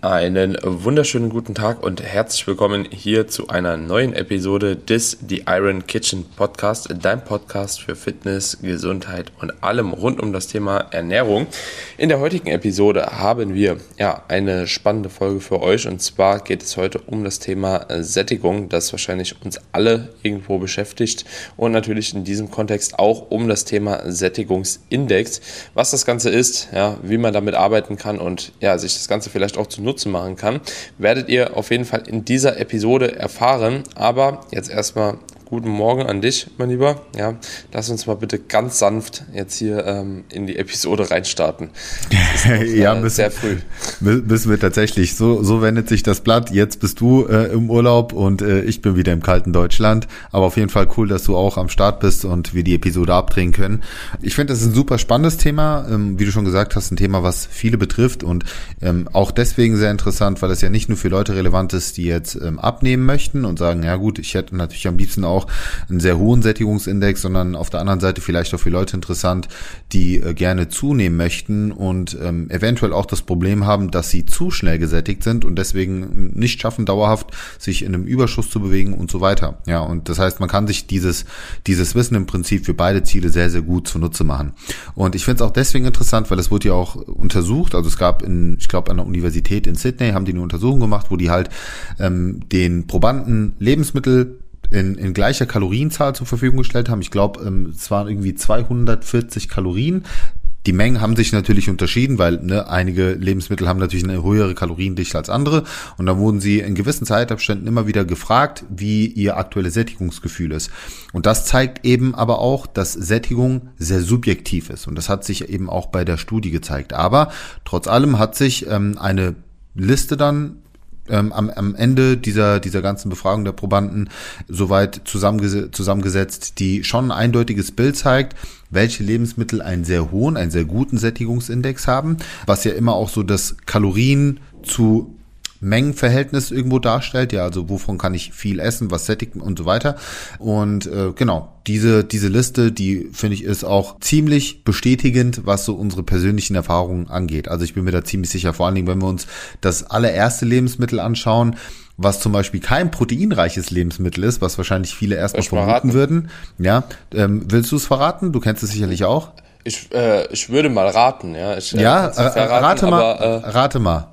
Einen wunderschönen guten Tag und herzlich willkommen hier zu einer neuen Episode des The Iron Kitchen Podcast, dein Podcast für Fitness, Gesundheit und allem rund um das Thema Ernährung. In der heutigen Episode haben wir ja eine spannende Folge für euch und zwar geht es heute um das Thema Sättigung, das wahrscheinlich uns alle irgendwo beschäftigt und natürlich in diesem Kontext auch um das Thema Sättigungsindex, was das Ganze ist, ja, wie man damit arbeiten kann und ja, sich das Ganze vielleicht auch zu Nutzen machen kann, werdet ihr auf jeden Fall in dieser Episode erfahren. Aber jetzt erstmal guten Morgen an dich, mein Lieber. Ja, lass uns mal bitte ganz sanft jetzt hier ähm, in die Episode reinstarten. Noch, ja, äh, müssen, sehr früh. Müssen wir tatsächlich. So, so wendet sich das Blatt. Jetzt bist du äh, im Urlaub und äh, ich bin wieder im kalten Deutschland. Aber auf jeden Fall cool, dass du auch am Start bist und wir die Episode abdrehen können. Ich finde, das ist ein super spannendes Thema. Ähm, wie du schon gesagt hast, ein Thema, was viele betrifft und ähm, auch deswegen sehr interessant, weil es ja nicht nur für Leute relevant ist, die jetzt ähm, abnehmen möchten und sagen, ja gut, ich hätte natürlich am liebsten auch auch einen sehr hohen Sättigungsindex, sondern auf der anderen Seite vielleicht auch für Leute interessant, die äh, gerne zunehmen möchten und ähm, eventuell auch das Problem haben, dass sie zu schnell gesättigt sind und deswegen nicht schaffen, dauerhaft sich in einem Überschuss zu bewegen und so weiter. Ja, und das heißt, man kann sich dieses, dieses Wissen im Prinzip für beide Ziele sehr, sehr gut zunutze machen. Und ich finde es auch deswegen interessant, weil es wurde ja auch untersucht, also es gab in, ich glaube, an der Universität in Sydney haben die eine Untersuchung gemacht, wo die halt ähm, den Probanden Lebensmittel in, in gleicher Kalorienzahl zur Verfügung gestellt haben. Ich glaube, ähm, es waren irgendwie 240 Kalorien. Die Mengen haben sich natürlich unterschieden, weil ne, einige Lebensmittel haben natürlich eine höhere Kaloriendichte als andere. Und da wurden sie in gewissen Zeitabständen immer wieder gefragt, wie ihr aktuelles Sättigungsgefühl ist. Und das zeigt eben aber auch, dass Sättigung sehr subjektiv ist. Und das hat sich eben auch bei der Studie gezeigt. Aber trotz allem hat sich ähm, eine Liste dann ähm, am, am Ende dieser, dieser ganzen Befragung der Probanden soweit zusammengese zusammengesetzt, die schon ein eindeutiges Bild zeigt, welche Lebensmittel einen sehr hohen, einen sehr guten Sättigungsindex haben, was ja immer auch so das Kalorien zu Mengenverhältnis irgendwo darstellt. Ja, also wovon kann ich viel essen, was sättigt und so weiter. Und äh, genau, diese, diese Liste, die finde ich ist auch ziemlich bestätigend, was so unsere persönlichen Erfahrungen angeht. Also ich bin mir da ziemlich sicher, vor allen Dingen, wenn wir uns das allererste Lebensmittel anschauen, was zum Beispiel kein proteinreiches Lebensmittel ist, was wahrscheinlich viele erstmal vermuten verraten. würden. Ja, ähm, willst du es verraten? Du kennst es sicherlich auch. Ich, äh, ich würde mal raten, ja. Ich, äh, ja, verraten, rate mal. Aber, äh, rate mal.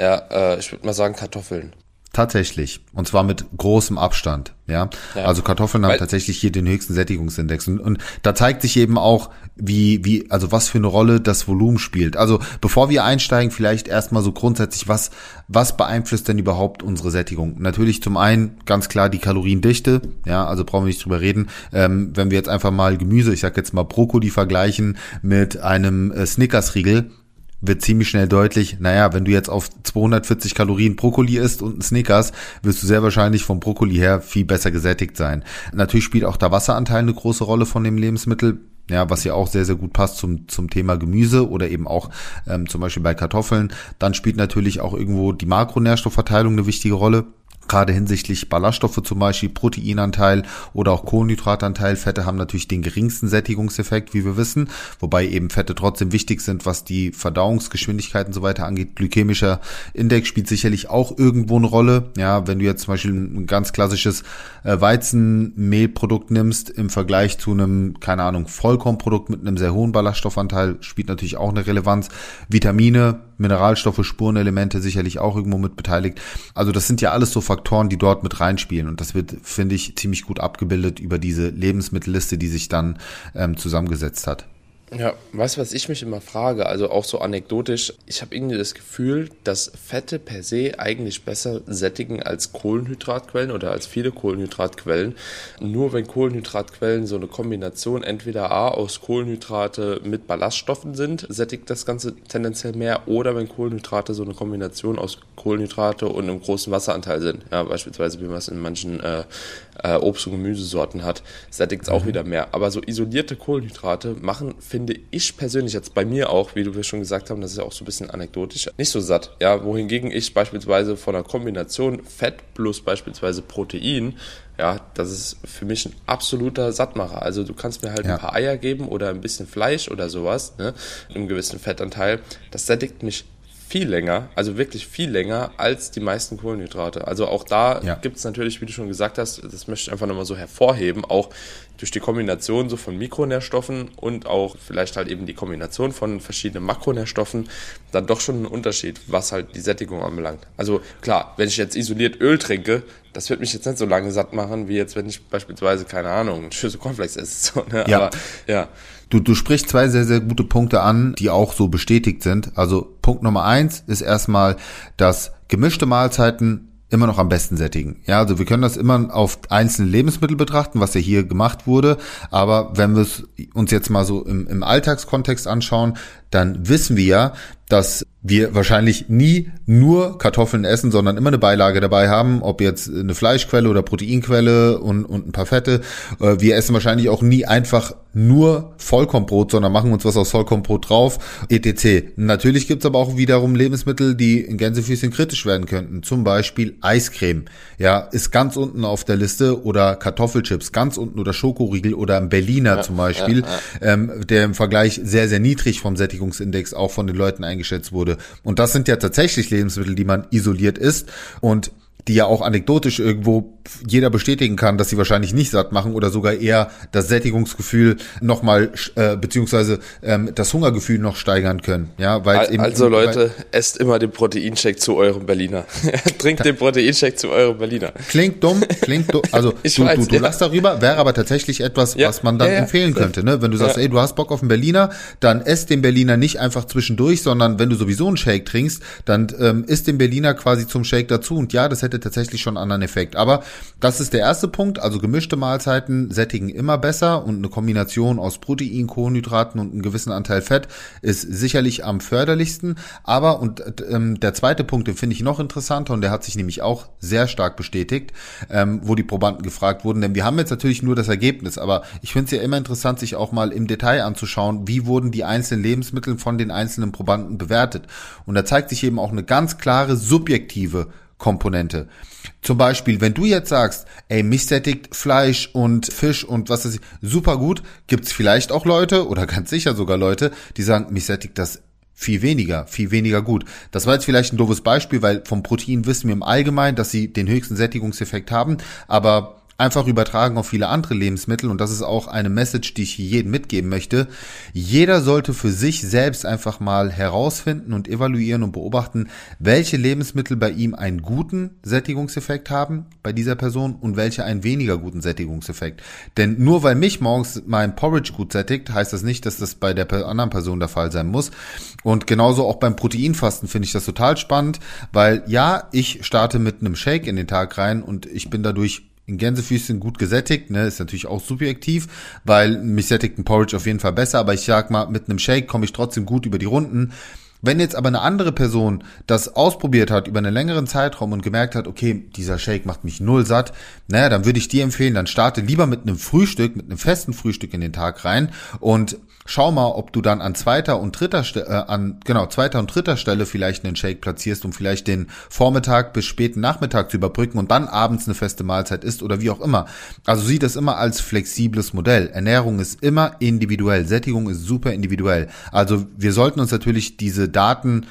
Ja, äh, ich würde mal sagen Kartoffeln. Tatsächlich. Und zwar mit großem Abstand. Ja. ja. Also Kartoffeln haben Weil, tatsächlich hier den höchsten Sättigungsindex. Und, und da zeigt sich eben auch, wie, wie, also was für eine Rolle das Volumen spielt. Also bevor wir einsteigen, vielleicht erstmal so grundsätzlich, was, was beeinflusst denn überhaupt unsere Sättigung? Natürlich zum einen ganz klar die Kaloriendichte. Ja, also brauchen wir nicht drüber reden. Ähm, wenn wir jetzt einfach mal Gemüse, ich sag jetzt mal Brokkoli vergleichen mit einem äh, Snickers-Riegel, wird ziemlich schnell deutlich, naja, wenn du jetzt auf 240 Kalorien Brokkoli isst und ein Snickers, wirst du sehr wahrscheinlich vom Brokkoli her viel besser gesättigt sein. Natürlich spielt auch der Wasseranteil eine große Rolle von dem Lebensmittel. Ja, was ja auch sehr, sehr gut passt zum, zum Thema Gemüse oder eben auch ähm, zum Beispiel bei Kartoffeln. Dann spielt natürlich auch irgendwo die Makronährstoffverteilung eine wichtige Rolle gerade hinsichtlich Ballaststoffe zum Beispiel, Proteinanteil oder auch Kohlenhydratanteil. Fette haben natürlich den geringsten Sättigungseffekt, wie wir wissen, wobei eben Fette trotzdem wichtig sind, was die Verdauungsgeschwindigkeit und so weiter angeht. Glykämischer Index spielt sicherlich auch irgendwo eine Rolle. Ja, wenn du jetzt zum Beispiel ein ganz klassisches äh, Weizenmehlprodukt nimmst im Vergleich zu einem, keine Ahnung, Vollkornprodukt mit einem sehr hohen Ballaststoffanteil, spielt natürlich auch eine Relevanz. Vitamine, Mineralstoffe, Spurenelemente sicherlich auch irgendwo mit beteiligt. Also das sind ja alles so Faktoren, die dort mit reinspielen. Und das wird, finde ich, ziemlich gut abgebildet über diese Lebensmittelliste, die sich dann ähm, zusammengesetzt hat. Ja, weißt du, was ich mich immer frage? Also auch so anekdotisch. Ich habe irgendwie das Gefühl, dass Fette per se eigentlich besser sättigen als Kohlenhydratquellen oder als viele Kohlenhydratquellen. Nur wenn Kohlenhydratquellen so eine Kombination entweder A aus Kohlenhydrate mit Ballaststoffen sind, sättigt das Ganze tendenziell mehr. Oder wenn Kohlenhydrate so eine Kombination aus Kohlenhydrate und einem großen Wasseranteil sind. Ja, beispielsweise wie man es in manchen äh, äh, Obst- und Gemüsesorten hat, sättigt es auch mhm. wieder mehr. Aber so isolierte Kohlenhydrate machen, finde ich persönlich jetzt bei mir auch, wie du schon gesagt haben, das ist ja auch so ein bisschen anekdotisch, nicht so satt. Ja, wohingegen ich beispielsweise von einer Kombination Fett plus beispielsweise Protein ja, das ist für mich ein absoluter Sattmacher. Also du kannst mir halt ja. ein paar Eier geben oder ein bisschen Fleisch oder sowas, ne, einem gewissen Fettanteil. Das sättigt mich viel länger, also wirklich viel länger als die meisten Kohlenhydrate. Also auch da ja. gibt es natürlich, wie du schon gesagt hast, das möchte ich einfach nochmal so hervorheben, auch durch die Kombination so von Mikronährstoffen und auch vielleicht halt eben die Kombination von verschiedenen Makronährstoffen dann doch schon einen Unterschied, was halt die Sättigung anbelangt. Also klar, wenn ich jetzt isoliert Öl trinke, das wird mich jetzt nicht so lange satt machen, wie jetzt, wenn ich beispielsweise, keine Ahnung, eine Schüssel Cornflakes esse. So, ne? Ja. Aber ja. Du, du sprichst zwei sehr, sehr gute Punkte an, die auch so bestätigt sind. Also Punkt Nummer eins ist erstmal, dass gemischte Mahlzeiten immer noch am besten sättigen. Ja, also wir können das immer auf einzelne Lebensmittel betrachten, was ja hier gemacht wurde. Aber wenn wir es uns jetzt mal so im, im Alltagskontext anschauen, dann wissen wir ja, dass wir wahrscheinlich nie nur Kartoffeln essen, sondern immer eine Beilage dabei haben, ob jetzt eine Fleischquelle oder Proteinquelle und, und ein paar Fette. Äh, wir essen wahrscheinlich auch nie einfach nur Vollkornbrot, sondern machen uns was aus Vollkornbrot drauf, etc. Natürlich gibt's aber auch wiederum Lebensmittel, die in Gänsefüßchen kritisch werden könnten. Zum Beispiel Eiscreme. Ja, ist ganz unten auf der Liste oder Kartoffelchips ganz unten oder Schokoriegel oder ein Berliner ja, zum Beispiel, ja, ja. Ähm, der im Vergleich sehr, sehr niedrig vom Sättigungsindex auch von den Leuten eingeschätzt wurde. Und das sind ja tatsächlich Lebensmittel, die man isoliert isst. Und die ja auch anekdotisch irgendwo jeder bestätigen kann, dass sie wahrscheinlich nicht satt machen oder sogar eher das Sättigungsgefühl nochmal, äh, beziehungsweise ähm, das Hungergefühl noch steigern können. Ja, weil also eben, Also Leute, esst immer den Proteincheck zu eurem Berliner. Trinkt den Proteincheck zu eurem Berliner. Klingt dumm, klingt dumm. Also du, weiß, du, du ja. lachst darüber, wäre aber tatsächlich etwas, ja. was man dann ja, empfehlen könnte. Ne? Wenn du sagst, ey, du hast Bock auf einen Berliner, dann esst den Berliner nicht einfach zwischendurch, sondern wenn du sowieso einen Shake trinkst, dann ähm, isst den Berliner quasi zum Shake dazu. Und ja, das hätte hätte tatsächlich schon anderen Effekt. Aber das ist der erste Punkt. Also gemischte Mahlzeiten sättigen immer besser und eine Kombination aus Protein, Kohlenhydraten und einem gewissen Anteil Fett ist sicherlich am förderlichsten. Aber und ähm, der zweite Punkt, den finde ich noch interessanter und der hat sich nämlich auch sehr stark bestätigt, ähm, wo die Probanden gefragt wurden. Denn wir haben jetzt natürlich nur das Ergebnis, aber ich finde es ja immer interessant, sich auch mal im Detail anzuschauen, wie wurden die einzelnen Lebensmittel von den einzelnen Probanden bewertet. Und da zeigt sich eben auch eine ganz klare subjektive Komponente. Zum Beispiel, wenn du jetzt sagst, ey, mich sättigt Fleisch und Fisch und was weiß super gut, gibt's vielleicht auch Leute oder ganz sicher sogar Leute, die sagen, mich sättigt das viel weniger, viel weniger gut. Das war jetzt vielleicht ein doofes Beispiel, weil vom Protein wissen wir im Allgemeinen, dass sie den höchsten Sättigungseffekt haben, aber einfach übertragen auf viele andere Lebensmittel und das ist auch eine Message, die ich jedem mitgeben möchte. Jeder sollte für sich selbst einfach mal herausfinden und evaluieren und beobachten, welche Lebensmittel bei ihm einen guten Sättigungseffekt haben bei dieser Person und welche einen weniger guten Sättigungseffekt. Denn nur weil mich morgens mein Porridge gut sättigt, heißt das nicht, dass das bei der anderen Person der Fall sein muss. Und genauso auch beim Proteinfasten finde ich das total spannend, weil ja, ich starte mit einem Shake in den Tag rein und ich bin dadurch in Gänsefüßchen gut gesättigt, ne, ist natürlich auch subjektiv, weil mich sättigt ein Porridge auf jeden Fall besser, aber ich sag mal, mit einem Shake komme ich trotzdem gut über die Runden. Wenn jetzt aber eine andere Person das ausprobiert hat über einen längeren Zeitraum und gemerkt hat, okay, dieser Shake macht mich null satt, naja, dann würde ich dir empfehlen, dann starte lieber mit einem Frühstück, mit einem festen Frühstück in den Tag rein und Schau mal, ob du dann an zweiter und dritter Stelle, äh, an genau zweiter und dritter Stelle vielleicht einen Shake platzierst, um vielleicht den Vormittag bis späten Nachmittag zu überbrücken und dann abends eine feste Mahlzeit isst oder wie auch immer. Also sieh das immer als flexibles Modell. Ernährung ist immer individuell, Sättigung ist super individuell. Also wir sollten uns natürlich diese Daten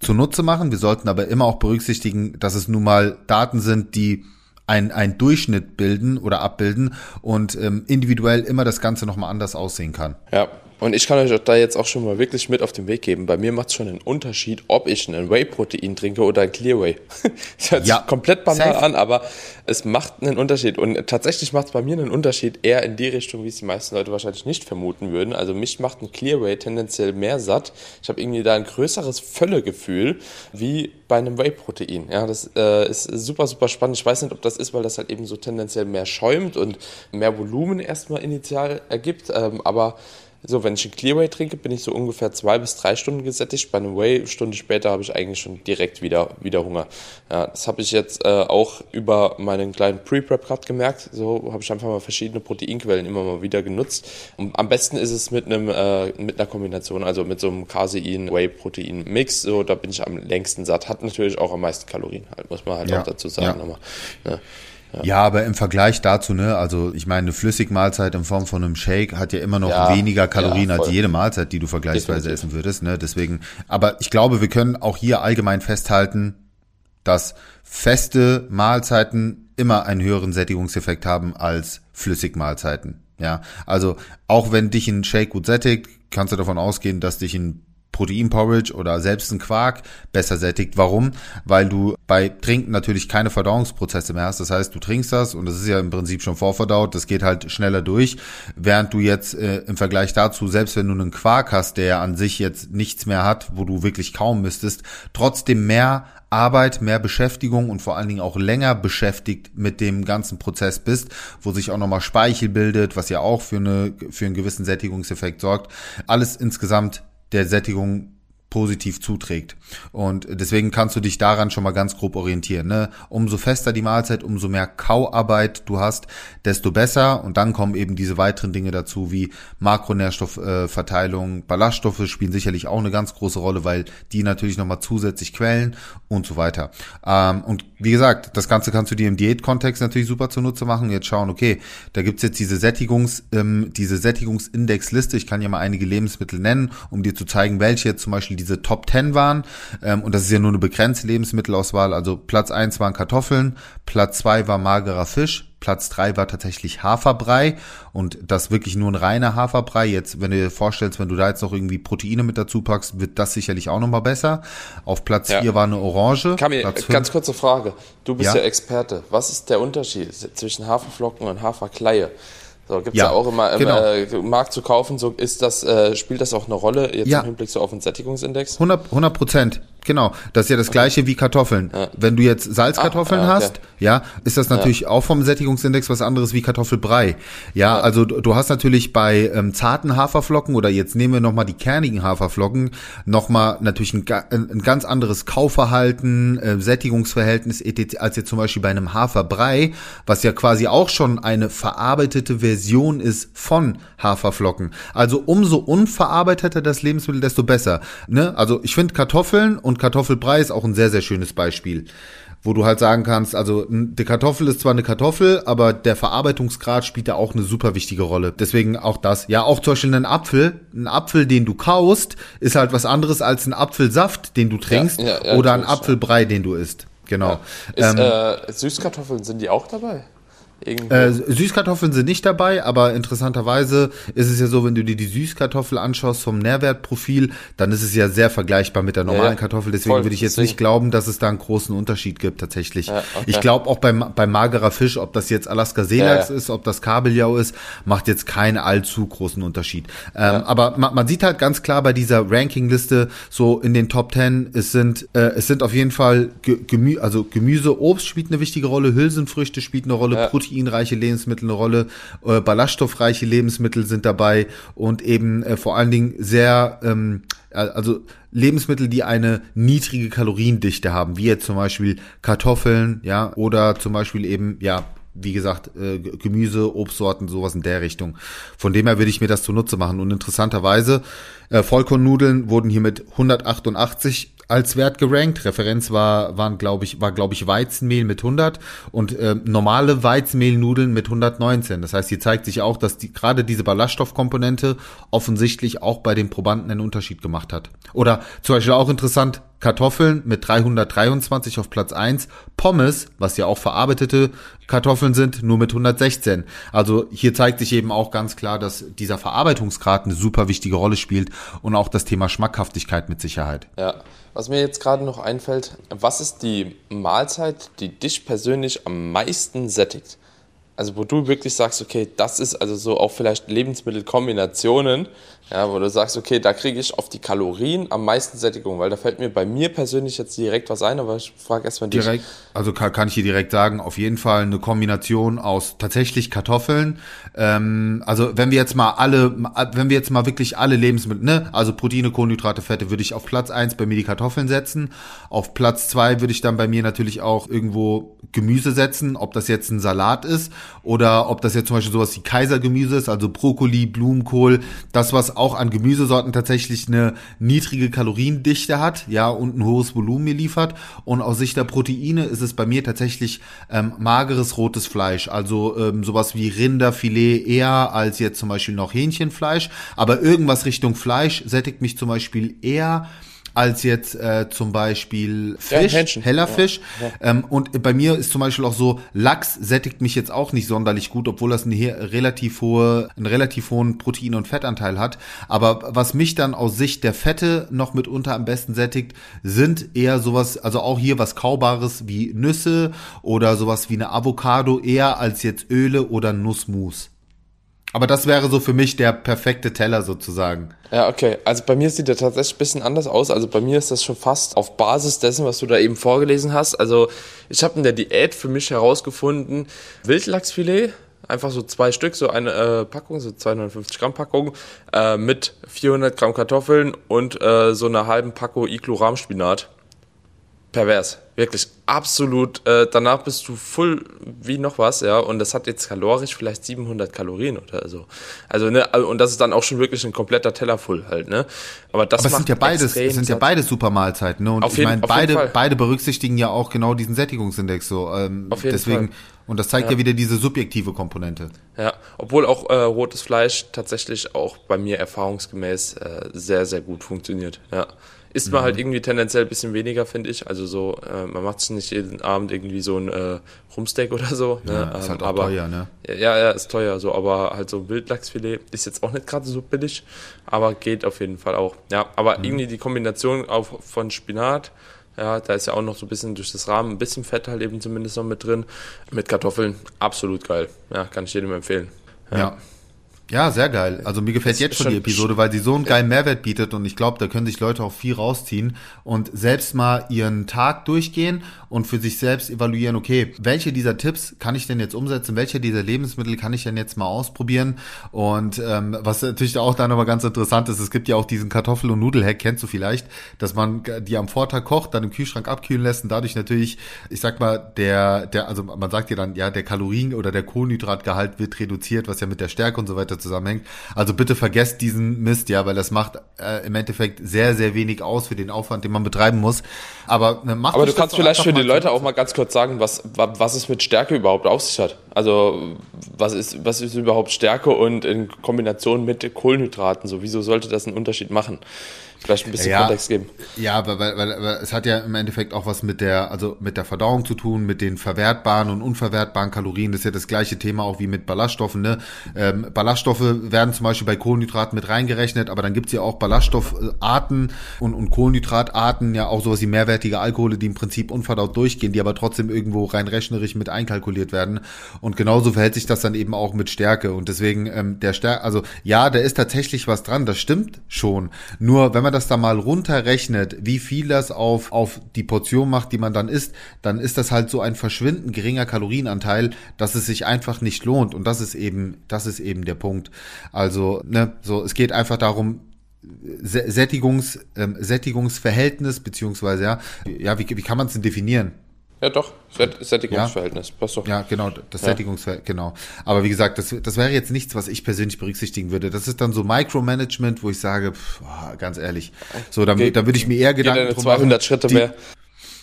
zunutze machen. Wir sollten aber immer auch berücksichtigen, dass es nun mal Daten sind, die ein, ein Durchschnitt bilden oder abbilden und ähm, individuell immer das Ganze nochmal anders aussehen kann. Ja, und ich kann euch da jetzt auch schon mal wirklich mit auf den Weg geben. Bei mir macht es schon einen Unterschied, ob ich ein Whey-Protein trinke oder ein Clear Whey. das hört ja, sich komplett banal safe. an, aber es macht einen Unterschied. Und tatsächlich macht es bei mir einen Unterschied eher in die Richtung, wie es die meisten Leute wahrscheinlich nicht vermuten würden. Also mich macht ein Clear Whey tendenziell mehr satt. Ich habe irgendwie da ein größeres Völlegefühl wie bei einem Whey-Protein. Ja, das äh, ist super, super spannend. Ich weiß nicht, ob das ist, weil das halt eben so tendenziell mehr schäumt und mehr Volumen erstmal initial ergibt. Ähm, aber so, wenn ich ein Clearway trinke, bin ich so ungefähr zwei bis drei Stunden gesättigt. Bei einem Whey, Stunde später, habe ich eigentlich schon direkt wieder, wieder Hunger. Ja, das habe ich jetzt äh, auch über meinen kleinen Pre-Prep gerade gemerkt. So habe ich einfach mal verschiedene Proteinquellen immer mal wieder genutzt. Und am besten ist es mit einem äh, mit einer Kombination, also mit so einem Casein Whey Protein Mix. So, da bin ich am längsten satt. Hat natürlich auch am meisten Kalorien, halt, muss man halt ja, auch dazu sagen. Ja. Nochmal, ne? Ja. ja. aber im Vergleich dazu, ne, also ich meine, eine Flüssigmahlzeit in Form von einem Shake hat ja immer noch ja, weniger Kalorien ja, als jede Mahlzeit, die du vergleichsweise Definitiv. essen würdest, ne? Deswegen, aber ich glaube, wir können auch hier allgemein festhalten, dass feste Mahlzeiten immer einen höheren Sättigungseffekt haben als Flüssigmahlzeiten. Ja, also auch wenn dich ein Shake gut sättigt, kannst du davon ausgehen, dass dich ein Proteinporridge oder selbst ein Quark besser sättigt. Warum? Weil du bei Trinken natürlich keine Verdauungsprozesse mehr hast. Das heißt, du trinkst das und das ist ja im Prinzip schon vorverdaut. Das geht halt schneller durch. Während du jetzt äh, im Vergleich dazu, selbst wenn du einen Quark hast, der an sich jetzt nichts mehr hat, wo du wirklich kaum müsstest, trotzdem mehr Arbeit, mehr Beschäftigung und vor allen Dingen auch länger beschäftigt mit dem ganzen Prozess bist, wo sich auch nochmal Speichel bildet, was ja auch für, eine, für einen gewissen Sättigungseffekt sorgt. Alles insgesamt der Sättigung positiv zuträgt. Und deswegen kannst du dich daran schon mal ganz grob orientieren. Ne? Umso fester die Mahlzeit, umso mehr Kauarbeit du hast, desto besser. Und dann kommen eben diese weiteren Dinge dazu, wie Makronährstoffverteilung, Ballaststoffe spielen sicherlich auch eine ganz große Rolle, weil die natürlich nochmal zusätzlich quellen und so weiter. Ähm, und wie gesagt, das Ganze kannst du dir im Diätkontext natürlich super zunutze machen. Jetzt schauen, okay, da gibt's jetzt diese Sättigungs, ähm, diese Sättigungsindexliste. Ich kann ja mal einige Lebensmittel nennen, um dir zu zeigen, welche jetzt zum Beispiel diese Top 10 waren. Ähm, und das ist ja nur eine begrenzte Lebensmittelauswahl. Also Platz eins waren Kartoffeln, Platz zwei war magerer Fisch, Platz drei war tatsächlich Haferbrei und das wirklich nur ein reiner Haferbrei. Jetzt, wenn du dir vorstellst, wenn du da jetzt noch irgendwie Proteine mit dazu packst, wird das sicherlich auch nochmal besser. Auf Platz ja. vier war eine Orange. Kami, ganz kurze Frage. Du bist ja. ja Experte. Was ist der Unterschied zwischen Haferflocken und Haferkleie? So, gibt's ja, ja auch immer im genau. äh, Markt zu kaufen. So ist das, äh, spielt das auch eine Rolle jetzt ja. im Hinblick so auf den Sättigungsindex? 100 Prozent. Genau, das ist ja das gleiche wie Kartoffeln. Ja. Wenn du jetzt Salzkartoffeln ah, okay. hast, ja, ist das natürlich auch vom Sättigungsindex was anderes wie Kartoffelbrei. Ja, ja. also du hast natürlich bei ähm, zarten Haferflocken oder jetzt nehmen wir nochmal die kernigen Haferflocken, nochmal natürlich ein, ein, ganz anderes Kaufverhalten, äh, Sättigungsverhältnis etc. als jetzt zum Beispiel bei einem Haferbrei, was ja quasi auch schon eine verarbeitete Version ist von Haferflocken. Also umso unverarbeiteter das Lebensmittel, desto besser. Ne? Also ich finde Kartoffeln und Kartoffelbrei ist auch ein sehr, sehr schönes Beispiel wo du halt sagen kannst, also die Kartoffel ist zwar eine Kartoffel, aber der Verarbeitungsgrad spielt da auch eine super wichtige Rolle. Deswegen auch das. Ja, auch zum Beispiel ein Apfel, ein Apfel, den du kaust, ist halt was anderes als ein Apfelsaft, den du trinkst, ja, ja, ja, oder ein Apfelbrei, den du isst. Genau. Ist, ähm, äh, Süßkartoffeln sind die auch dabei? Äh, Süßkartoffeln sind nicht dabei, aber interessanterweise ist es ja so, wenn du dir die Süßkartoffel anschaust vom Nährwertprofil, dann ist es ja sehr vergleichbar mit der normalen ja, Kartoffel. Deswegen voll, würde ich jetzt deswegen. nicht glauben, dass es da einen großen Unterschied gibt tatsächlich. Ja, okay. Ich glaube auch beim, beim magerer Fisch, ob das jetzt Alaska Seelachs ja, ist, ob das Kabeljau ist, macht jetzt keinen allzu großen Unterschied. Ähm, aber man, man, sieht halt ganz klar bei dieser Rankingliste so in den Top Ten, es sind äh, es sind auf jeden Fall Gemü also Gemüse, Obst spielt eine wichtige Rolle, Hülsenfrüchte spielt eine Rolle, Protein proteinreiche Lebensmittel eine Rolle, äh, ballaststoffreiche Lebensmittel sind dabei und eben äh, vor allen Dingen sehr, ähm, also Lebensmittel, die eine niedrige Kaloriendichte haben, wie jetzt zum Beispiel Kartoffeln, ja, oder zum Beispiel eben, ja, wie gesagt, äh, Gemüse, Obstsorten, sowas in der Richtung. Von dem her würde ich mir das zunutze machen. Und interessanterweise, äh, Vollkornnudeln wurden hier mit 188 als Wert gerankt. Referenz war, waren, glaube ich, war, glaube ich, Weizenmehl mit 100 und äh, normale Weizenmehlnudeln mit 119. Das heißt, hier zeigt sich auch, dass die, gerade diese Ballaststoffkomponente offensichtlich auch bei den Probanden einen Unterschied gemacht hat. Oder zum Beispiel auch interessant, Kartoffeln mit 323 auf Platz 1, Pommes, was ja auch verarbeitete Kartoffeln sind, nur mit 116. Also hier zeigt sich eben auch ganz klar, dass dieser Verarbeitungsgrad eine super wichtige Rolle spielt und auch das Thema Schmackhaftigkeit mit Sicherheit. Ja, was mir jetzt gerade noch einfällt, was ist die Mahlzeit, die dich persönlich am meisten sättigt? Also wo du wirklich sagst, okay, das ist also so auch vielleicht Lebensmittelkombinationen, ja, wo du sagst, okay, da kriege ich auf die Kalorien am meisten Sättigung, weil da fällt mir bei mir persönlich jetzt direkt was ein, aber ich frage erstmal dich. Direkt, also kann, kann ich hier direkt sagen, auf jeden Fall eine Kombination aus tatsächlich Kartoffeln. Ähm, also wenn wir jetzt mal alle, wenn wir jetzt mal wirklich alle Lebensmittel, ne, also Proteine, Kohlenhydrate, Fette, würde ich auf Platz eins bei mir die Kartoffeln setzen. Auf Platz zwei würde ich dann bei mir natürlich auch irgendwo Gemüse setzen, ob das jetzt ein Salat ist oder ob das jetzt zum Beispiel sowas wie Kaisergemüse ist, also Brokkoli, Blumenkohl, das was was auch an Gemüsesorten tatsächlich eine niedrige Kaloriendichte hat, ja, und ein hohes Volumen mir liefert. Und aus Sicht der Proteine ist es bei mir tatsächlich ähm, mageres rotes Fleisch, also ähm, sowas wie Rinderfilet eher als jetzt zum Beispiel noch Hähnchenfleisch. Aber irgendwas Richtung Fleisch sättigt mich zum Beispiel eher als jetzt äh, zum Beispiel Fisch, ja, heller ja, Fisch. Ja. Ähm, und bei mir ist zum Beispiel auch so, Lachs sättigt mich jetzt auch nicht sonderlich gut, obwohl das eine relativ hohe, einen relativ hohen Protein- und Fettanteil hat. Aber was mich dann aus Sicht der Fette noch mitunter am besten sättigt, sind eher sowas, also auch hier was Kaubares wie Nüsse oder sowas wie eine Avocado eher als jetzt Öle oder Nussmus. Aber das wäre so für mich der perfekte Teller sozusagen. Ja, okay. Also bei mir sieht der tatsächlich ein bisschen anders aus. Also bei mir ist das schon fast auf Basis dessen, was du da eben vorgelesen hast. Also ich habe in der Diät für mich herausgefunden, Wildlachsfilet, einfach so zwei Stück, so eine äh, Packung, so 250 Gramm Packung, äh, mit 400 Gramm Kartoffeln und äh, so einer halben Packung Iglo-Rahmspinat pervers. Wirklich absolut. Äh, danach bist du voll wie noch was, ja. Und das hat jetzt kalorisch vielleicht 700 Kalorien oder so. Also, ne, und das ist dann auch schon wirklich ein kompletter Teller voll halt, ne. Aber das Aber es sind ja beides, es sind ja beide Supermahlzeiten, ne. Und auf ich meine, beide, beide berücksichtigen ja auch genau diesen Sättigungsindex so. Ähm, auf jeden deswegen, Fall. Und das zeigt ja. ja. wieder diese subjektive Komponente. Ja, obwohl auch äh, rotes Fleisch tatsächlich auch bei mir erfahrungsgemäß äh, sehr, sehr gut funktioniert. Ja. Isst man halt mhm. halt irgendwie tendenziell ein bisschen weniger, finde ich. Also so, äh, man macht sich nicht jeden Abend irgendwie so ein äh, Rumsteak oder so. Ne? Ja, ist halt ähm, auch aber, teuer, ne? Ja, ja, ist teuer, so, aber halt so ein Wildlachsfilet ist jetzt auch nicht gerade so billig, aber geht auf jeden Fall auch. Ja, aber mhm. irgendwie die Kombination auf, von Spinat, ja, da ist ja auch noch so ein bisschen durch das Rahmen ein bisschen Fett halt eben zumindest noch mit drin. Mit Kartoffeln, absolut geil. Ja, kann ich jedem empfehlen. ja. ja. Ja, sehr geil. Also mir gefällt jetzt schon die Episode, weil sie so einen geilen Mehrwert bietet und ich glaube, da können sich Leute auch viel rausziehen und selbst mal ihren Tag durchgehen und für sich selbst evaluieren, okay, welche dieser Tipps kann ich denn jetzt umsetzen, welche dieser Lebensmittel kann ich denn jetzt mal ausprobieren und ähm, was natürlich auch dann aber ganz interessant ist, es gibt ja auch diesen Kartoffel- und Nudelhack, kennst du vielleicht, dass man die am Vortag kocht, dann im Kühlschrank abkühlen lässt und dadurch natürlich, ich sag mal, der, der, also man sagt ja dann, ja, der Kalorien- oder der Kohlenhydratgehalt wird reduziert, was ja mit der Stärke und so weiter zusammenhängt. Also bitte vergesst diesen Mist, ja, weil das macht äh, im Endeffekt sehr, sehr wenig aus für den Aufwand, den man betreiben muss. Aber ne, macht Aber du kannst vielleicht für die Leute auch mal ganz kurz sagen, was, was es mit Stärke überhaupt auf sich hat. Also was ist, was ist überhaupt Stärke und in Kombination mit Kohlenhydraten so? Wieso sollte das einen Unterschied machen? Vielleicht ein bisschen ja, Kontext geben. Ja, weil, weil, weil, weil es hat ja im Endeffekt auch was mit der, also mit der Verdauung zu tun, mit den verwertbaren und unverwertbaren Kalorien. Das ist ja das gleiche Thema auch wie mit Ballaststoffen. Ne? Ähm, Ballaststoffe werden zum Beispiel bei Kohlenhydraten mit reingerechnet, aber dann gibt's ja auch Ballaststoffarten und, und Kohlenhydratarten, ja auch sowas wie mehrwertige Alkohole, die im Prinzip unverdaut durchgehen, die aber trotzdem irgendwo rein rechnerisch mit einkalkuliert werden. Und genauso verhält sich das dann eben auch mit Stärke. Und deswegen ähm, der Stärke, also ja, da ist tatsächlich was dran, das stimmt schon. Nur wenn man das da mal runterrechnet, wie viel das auf, auf die Portion macht, die man dann isst, dann ist das halt so ein verschwindend geringer Kalorienanteil, dass es sich einfach nicht lohnt. Und das ist eben, das ist eben der Punkt. Also, ne, so, es geht einfach darum, Sättigungs, ähm, Sättigungsverhältnis, beziehungsweise, ja, ja, wie, wie kann man es denn definieren? Ja, doch, Sättigungsverhältnis, ja. passt doch. Ja, genau, das ja. Sättigungsverhältnis, genau. Aber wie gesagt, das, das wäre jetzt nichts, was ich persönlich berücksichtigen würde. Das ist dann so Micromanagement, wo ich sage, pff, ganz ehrlich, so, dann, dann würde ich mir eher Gedanken drum 200 machen, Schritte die, mehr.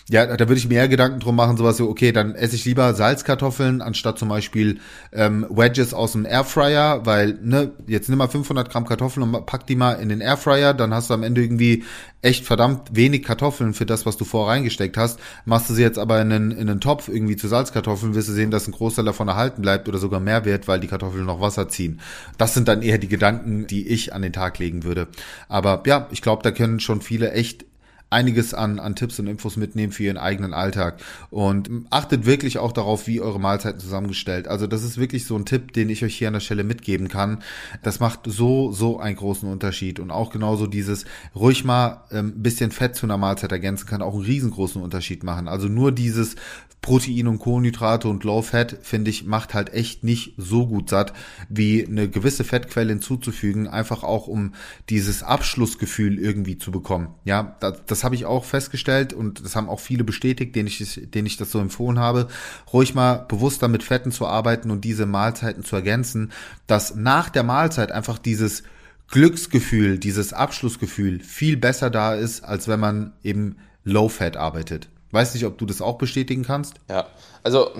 Ja, da würde ich mir eher Gedanken drum machen, sowas so, okay, dann esse ich lieber Salzkartoffeln anstatt zum Beispiel ähm, Wedges aus dem Airfryer, weil, ne, jetzt nimm mal 500 Gramm Kartoffeln und pack die mal in den Airfryer, dann hast du am Ende irgendwie echt verdammt wenig Kartoffeln für das, was du vorher reingesteckt hast. Machst du sie jetzt aber in einen, in einen Topf irgendwie zu Salzkartoffeln, wirst du sehen, dass ein Großteil davon erhalten bleibt oder sogar mehr wird, weil die Kartoffeln noch Wasser ziehen. Das sind dann eher die Gedanken, die ich an den Tag legen würde. Aber ja, ich glaube, da können schon viele echt einiges an, an Tipps und Infos mitnehmen für ihren eigenen Alltag. Und achtet wirklich auch darauf, wie eure Mahlzeiten zusammengestellt. Also das ist wirklich so ein Tipp, den ich euch hier an der Stelle mitgeben kann. Das macht so, so einen großen Unterschied. Und auch genauso dieses ruhig mal ein ähm, bisschen Fett zu einer Mahlzeit ergänzen kann auch einen riesengroßen Unterschied machen. Also nur dieses Protein und Kohlenhydrate und Low Fat, finde ich, macht halt echt nicht so gut satt, wie eine gewisse Fettquelle hinzuzufügen, einfach auch um dieses Abschlussgefühl irgendwie zu bekommen. Ja, das, das habe ich auch festgestellt und das haben auch viele bestätigt, denen ich, denen ich das so empfohlen habe, ruhig mal bewusster mit Fetten zu arbeiten und diese Mahlzeiten zu ergänzen, dass nach der Mahlzeit einfach dieses Glücksgefühl, dieses Abschlussgefühl viel besser da ist, als wenn man eben Low-Fat arbeitet. Weiß nicht, ob du das auch bestätigen kannst? Ja, also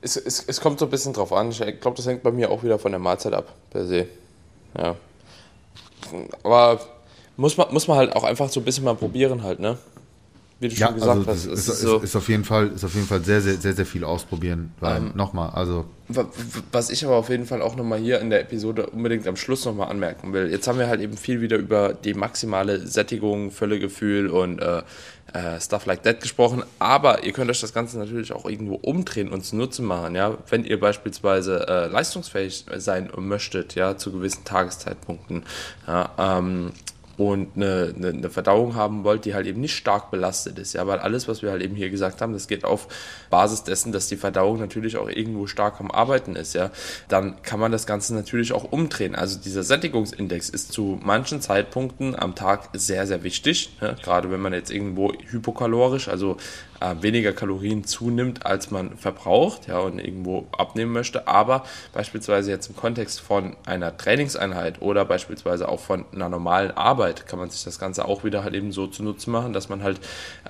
es, es, es kommt so ein bisschen drauf an. Ich glaube, das hängt bei mir auch wieder von der Mahlzeit ab, per se. Ja. Aber muss man, muss man halt auch einfach so ein bisschen mal probieren halt, ne? Wie du ja, schon gesagt also hast. Ist, ist, so ist, auf jeden Fall, ist auf jeden Fall sehr, sehr, sehr, sehr viel ausprobieren. Weil, ähm, nochmal, also. Was ich aber auf jeden Fall auch nochmal hier in der Episode unbedingt am Schluss nochmal anmerken will. Jetzt haben wir halt eben viel wieder über die maximale Sättigung, Völlegefühl und äh, äh, Stuff like that gesprochen. Aber ihr könnt euch das Ganze natürlich auch irgendwo umdrehen und zunutze machen, ja. Wenn ihr beispielsweise äh, leistungsfähig sein möchtet, ja, zu gewissen Tageszeitpunkten, ja, ähm, und eine, eine, eine, Verdauung haben wollt, die halt eben nicht stark belastet ist. Ja, weil alles, was wir halt eben hier gesagt haben, das geht auf Basis dessen, dass die Verdauung natürlich auch irgendwo stark am Arbeiten ist. Ja, dann kann man das Ganze natürlich auch umdrehen. Also dieser Sättigungsindex ist zu manchen Zeitpunkten am Tag sehr, sehr wichtig. Ja, gerade wenn man jetzt irgendwo hypokalorisch, also äh, weniger Kalorien zunimmt, als man verbraucht, ja, und irgendwo abnehmen möchte. Aber beispielsweise jetzt im Kontext von einer Trainingseinheit oder beispielsweise auch von einer normalen Arbeit kann man sich das Ganze auch wieder halt eben so zunutze machen, dass man halt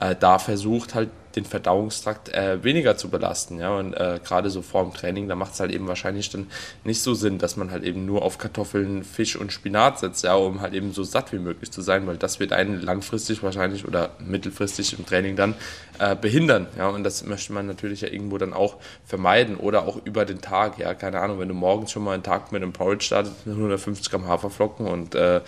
äh, da versucht, halt den Verdauungstrakt äh, weniger zu belasten. Ja? Und äh, gerade so vor dem Training, da macht es halt eben wahrscheinlich dann nicht so Sinn, dass man halt eben nur auf Kartoffeln, Fisch und Spinat setzt, ja, um halt eben so satt wie möglich zu sein, weil das wird einen langfristig wahrscheinlich oder mittelfristig im Training dann äh, behindern. Ja? Und das möchte man natürlich ja irgendwo dann auch vermeiden oder auch über den Tag. Ja, keine Ahnung, wenn du morgens schon mal einen Tag mit einem Porridge startest, mit 150 Gramm Haferflocken und äh,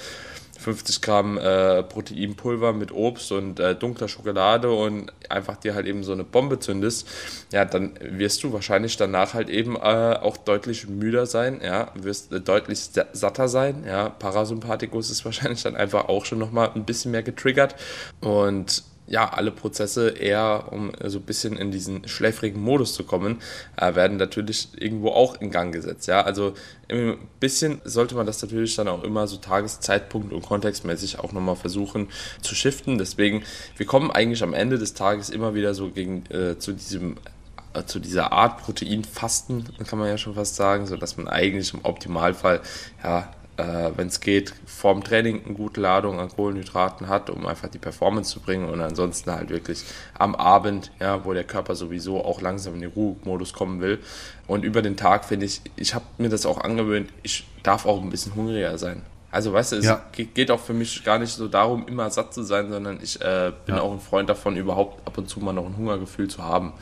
50 Gramm äh, Proteinpulver mit Obst und äh, dunkler Schokolade und einfach dir halt eben so eine Bombe zündest, ja, dann wirst du wahrscheinlich danach halt eben äh, auch deutlich müder sein, ja, wirst äh, deutlich satter sein, ja, Parasympathikus ist wahrscheinlich dann einfach auch schon nochmal ein bisschen mehr getriggert und ja, alle Prozesse eher, um so ein bisschen in diesen schläfrigen Modus zu kommen, äh, werden natürlich irgendwo auch in Gang gesetzt. Ja, also ein bisschen sollte man das natürlich dann auch immer so Tageszeitpunkt und kontextmäßig auch nochmal versuchen zu shiften. Deswegen, wir kommen eigentlich am Ende des Tages immer wieder so gegen äh, zu diesem äh, zu dieser Art Proteinfasten, kann man ja schon fast sagen, so dass man eigentlich im Optimalfall ja äh, wenn es geht, vorm Training eine gute Ladung an Kohlenhydraten hat, um einfach die Performance zu bringen und ansonsten halt wirklich am Abend, ja, wo der Körper sowieso auch langsam in den Ruhemodus kommen will. Und über den Tag finde ich, ich habe mir das auch angewöhnt, ich darf auch ein bisschen hungriger sein. Also weißt du, es ja. geht auch für mich gar nicht so darum, immer satt zu sein, sondern ich äh, bin ja. auch ein Freund davon, überhaupt ab und zu mal noch ein Hungergefühl zu haben.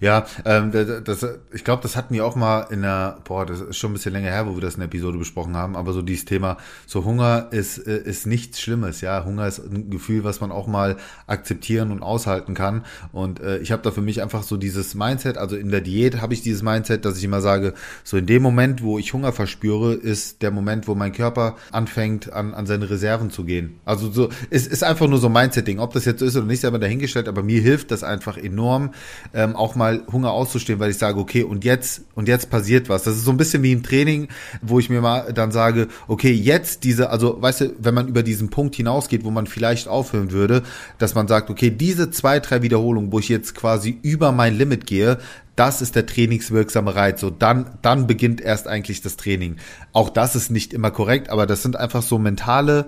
Ja, ähm, das, ich glaube, das hatten wir auch mal in der, boah, das ist schon ein bisschen länger her, wo wir das in der Episode besprochen haben, aber so dieses Thema, so Hunger ist, äh, ist nichts Schlimmes, ja. Hunger ist ein Gefühl, was man auch mal akzeptieren und aushalten kann. Und äh, ich habe da für mich einfach so dieses Mindset, also in der Diät habe ich dieses Mindset, dass ich immer sage, so in dem Moment, wo ich Hunger verspüre, ist der Moment, wo mein Körper anfängt, an, an seine Reserven zu gehen. Also so, es ist einfach nur so ein Mindset-Ding. Ob das jetzt so ist oder nicht, ist aber dahingestellt, aber mir hilft das einfach enorm, ähm, auch mal mal Hunger auszustehen, weil ich sage, okay, und jetzt, und jetzt passiert was. Das ist so ein bisschen wie im Training, wo ich mir mal dann sage, okay, jetzt diese, also weißt du, wenn man über diesen Punkt hinausgeht, wo man vielleicht aufhören würde, dass man sagt, okay, diese zwei, drei Wiederholungen, wo ich jetzt quasi über mein Limit gehe, das ist der trainingswirksame Reiz. So, dann, dann beginnt erst eigentlich das Training. Auch das ist nicht immer korrekt, aber das sind einfach so mentale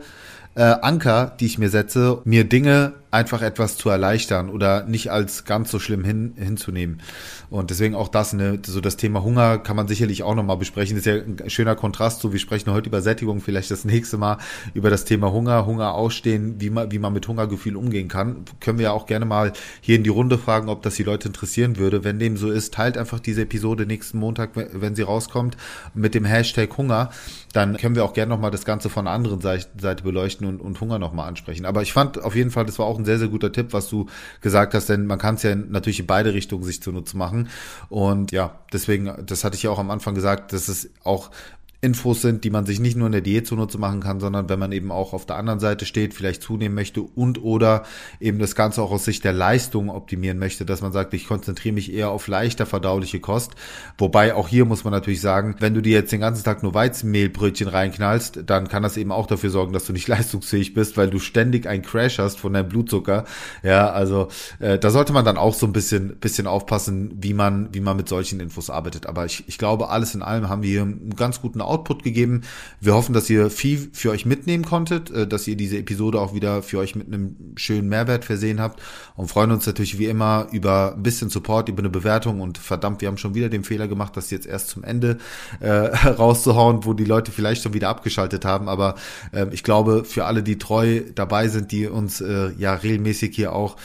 äh, Anker, die ich mir setze, mir Dinge einfach etwas zu erleichtern oder nicht als ganz so schlimm hin, hinzunehmen. Und deswegen auch das, ne, so das Thema Hunger kann man sicherlich auch nochmal besprechen. Das ist ja ein schöner Kontrast so, wir sprechen heute über Sättigung, vielleicht das nächste Mal über das Thema Hunger, Hunger ausstehen, wie man, wie man mit Hungergefühl umgehen kann. Können wir ja auch gerne mal hier in die Runde fragen, ob das die Leute interessieren würde. Wenn dem so ist, teilt einfach diese Episode nächsten Montag, wenn sie rauskommt, mit dem Hashtag Hunger. Dann können wir auch gerne nochmal das Ganze von der anderen Seite beleuchten und, und Hunger nochmal ansprechen. Aber ich fand auf jeden Fall, das war auch ein sehr, sehr guter Tipp, was du gesagt hast, denn man kann es ja natürlich in beide Richtungen sich zunutze machen. Und ja, deswegen, das hatte ich ja auch am Anfang gesagt, dass es auch Infos sind, die man sich nicht nur in der Diät zunutze machen kann, sondern wenn man eben auch auf der anderen Seite steht, vielleicht zunehmen möchte und oder eben das Ganze auch aus Sicht der Leistung optimieren möchte, dass man sagt, ich konzentriere mich eher auf leichter verdauliche Kost. Wobei auch hier muss man natürlich sagen, wenn du dir jetzt den ganzen Tag nur Weizenmehlbrötchen reinknallst, dann kann das eben auch dafür sorgen, dass du nicht leistungsfähig bist, weil du ständig einen Crash hast von deinem Blutzucker. Ja, also äh, da sollte man dann auch so ein bisschen, bisschen aufpassen, wie man, wie man mit solchen Infos arbeitet. Aber ich, ich glaube, alles in allem haben wir hier einen ganz guten Output gegeben. Wir hoffen, dass ihr viel für euch mitnehmen konntet, äh, dass ihr diese Episode auch wieder für euch mit einem schönen Mehrwert versehen habt und freuen uns natürlich wie immer über ein bisschen Support, über eine Bewertung und verdammt, wir haben schon wieder den Fehler gemacht, das jetzt erst zum Ende äh, rauszuhauen, wo die Leute vielleicht schon wieder abgeschaltet haben. Aber äh, ich glaube, für alle, die treu dabei sind, die uns äh, ja regelmäßig hier auch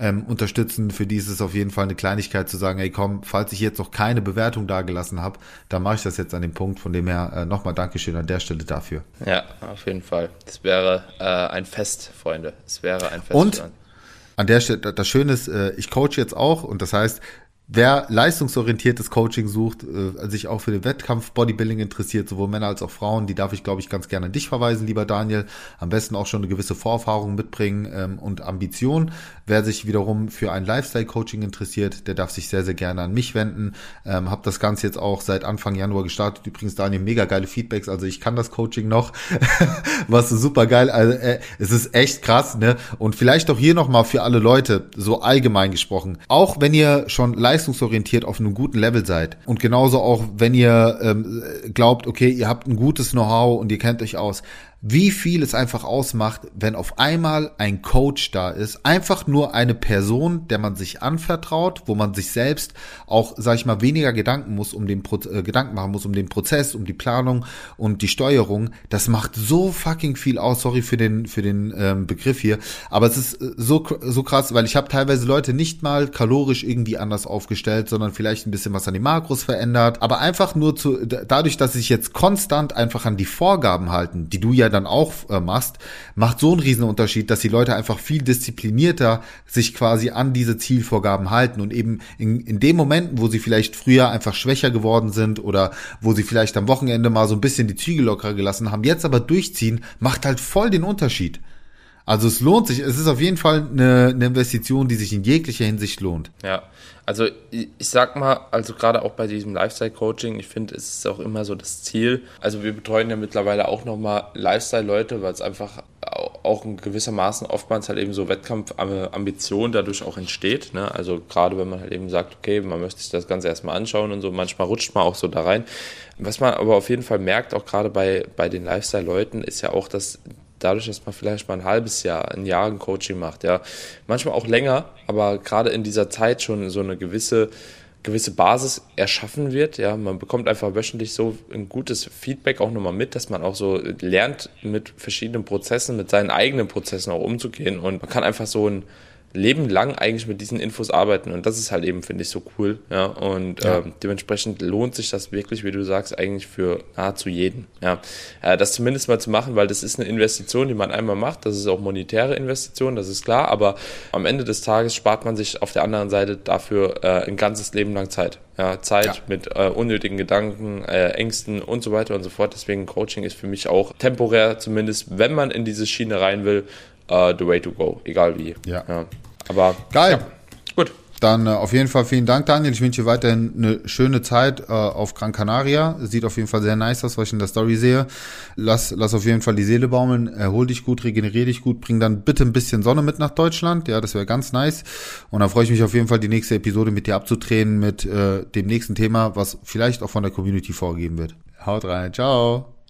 ähm, unterstützen. Für die ist es auf jeden Fall eine Kleinigkeit zu sagen, hey komm, falls ich jetzt noch keine Bewertung dagelassen habe, dann mache ich das jetzt an dem Punkt. Von dem her äh, nochmal Dankeschön an der Stelle dafür. Ja, auf jeden Fall. Es wäre äh, ein Fest, Freunde. Es wäre ein Fest. Und an der Stelle, das Schöne ist, äh, ich coach jetzt auch und das heißt, Wer leistungsorientiertes Coaching sucht, äh, sich auch für den Wettkampf Bodybuilding interessiert, sowohl Männer als auch Frauen, die darf ich, glaube ich, ganz gerne an dich verweisen, lieber Daniel. Am besten auch schon eine gewisse Vorerfahrung mitbringen ähm, und Ambition. Wer sich wiederum für ein Lifestyle-Coaching interessiert, der darf sich sehr, sehr gerne an mich wenden. Ähm, hab das Ganze jetzt auch seit Anfang Januar gestartet. Übrigens, Daniel, mega geile Feedbacks. Also ich kann das Coaching noch. Was super geil. Also, äh, es ist echt krass, ne? Und vielleicht auch hier nochmal für alle Leute, so allgemein gesprochen. Auch wenn ihr schon leistungsorientiert auf einem guten Level seid und genauso auch, wenn ihr ähm, glaubt, okay, ihr habt ein gutes Know-how und ihr kennt euch aus, wie viel es einfach ausmacht, wenn auf einmal ein Coach da ist. Einfach nur eine Person, der man sich anvertraut, wo man sich selbst auch, sag ich mal, weniger Gedanken muss, um den Pro äh, Gedanken machen muss, um den Prozess, um die Planung und die Steuerung. Das macht so fucking viel aus. Sorry für den für den ähm, Begriff hier, aber es ist äh, so so krass, weil ich habe teilweise Leute nicht mal kalorisch irgendwie anders aufgestellt, sondern vielleicht ein bisschen was an die Makros verändert, aber einfach nur zu dadurch, dass sich jetzt konstant einfach an die Vorgaben halten, die du ja dann auch äh, machst, macht so einen riesen dass die Leute einfach viel disziplinierter sich quasi an diese Zielvorgaben halten und eben in, in den Momenten, wo sie vielleicht früher einfach schwächer geworden sind oder wo sie vielleicht am Wochenende mal so ein bisschen die Zügel locker gelassen haben, jetzt aber durchziehen, macht halt voll den Unterschied. Also es lohnt sich, es ist auf jeden Fall eine, eine Investition, die sich in jeglicher Hinsicht lohnt. Ja, also ich, ich sag mal, also gerade auch bei diesem Lifestyle-Coaching, ich finde, es ist auch immer so das Ziel. Also wir betreuen ja mittlerweile auch nochmal Lifestyle-Leute, weil es einfach auch in gewissermaßen oftmals halt eben so Wettkampfambition dadurch auch entsteht. Ne? Also gerade wenn man halt eben sagt, okay, man möchte sich das Ganze erstmal anschauen und so, manchmal rutscht man auch so da rein. Was man aber auf jeden Fall merkt, auch gerade bei, bei den Lifestyle-Leuten, ist ja auch, dass dadurch, dass man vielleicht mal ein halbes Jahr, ein Jahr ein Coaching macht, ja, manchmal auch länger, aber gerade in dieser Zeit schon so eine gewisse gewisse Basis erschaffen wird. Ja, man bekommt einfach wöchentlich so ein gutes Feedback auch nochmal mit, dass man auch so lernt, mit verschiedenen Prozessen, mit seinen eigenen Prozessen auch umzugehen. Und man kann einfach so ein, Leben lang eigentlich mit diesen Infos arbeiten und das ist halt eben, finde ich, so cool. Ja, und ja. Ähm, dementsprechend lohnt sich das wirklich, wie du sagst, eigentlich für nahezu jeden. Ja, äh, das zumindest mal zu machen, weil das ist eine Investition, die man einmal macht. Das ist auch monetäre Investition, das ist klar, aber am Ende des Tages spart man sich auf der anderen Seite dafür äh, ein ganzes Leben lang Zeit. Ja, Zeit ja. mit äh, unnötigen Gedanken, äh, Ängsten und so weiter und so fort. Deswegen Coaching ist für mich auch temporär, zumindest wenn man in diese Schiene rein will, uh, the way to go, egal wie. Ja. ja. Aber geil. Ja. Gut. Dann äh, auf jeden Fall vielen Dank, Daniel. Ich wünsche dir weiterhin eine schöne Zeit äh, auf Gran Canaria. Sieht auf jeden Fall sehr nice aus, was ich in der Story sehe. Lass, lass auf jeden Fall die Seele baumeln, erhol dich gut, regeneriere dich gut, bring dann bitte ein bisschen Sonne mit nach Deutschland. Ja, das wäre ganz nice. Und dann freue ich mich auf jeden Fall, die nächste Episode mit dir abzudrehen mit äh, dem nächsten Thema, was vielleicht auch von der Community vorgegeben wird. Haut rein. Ciao.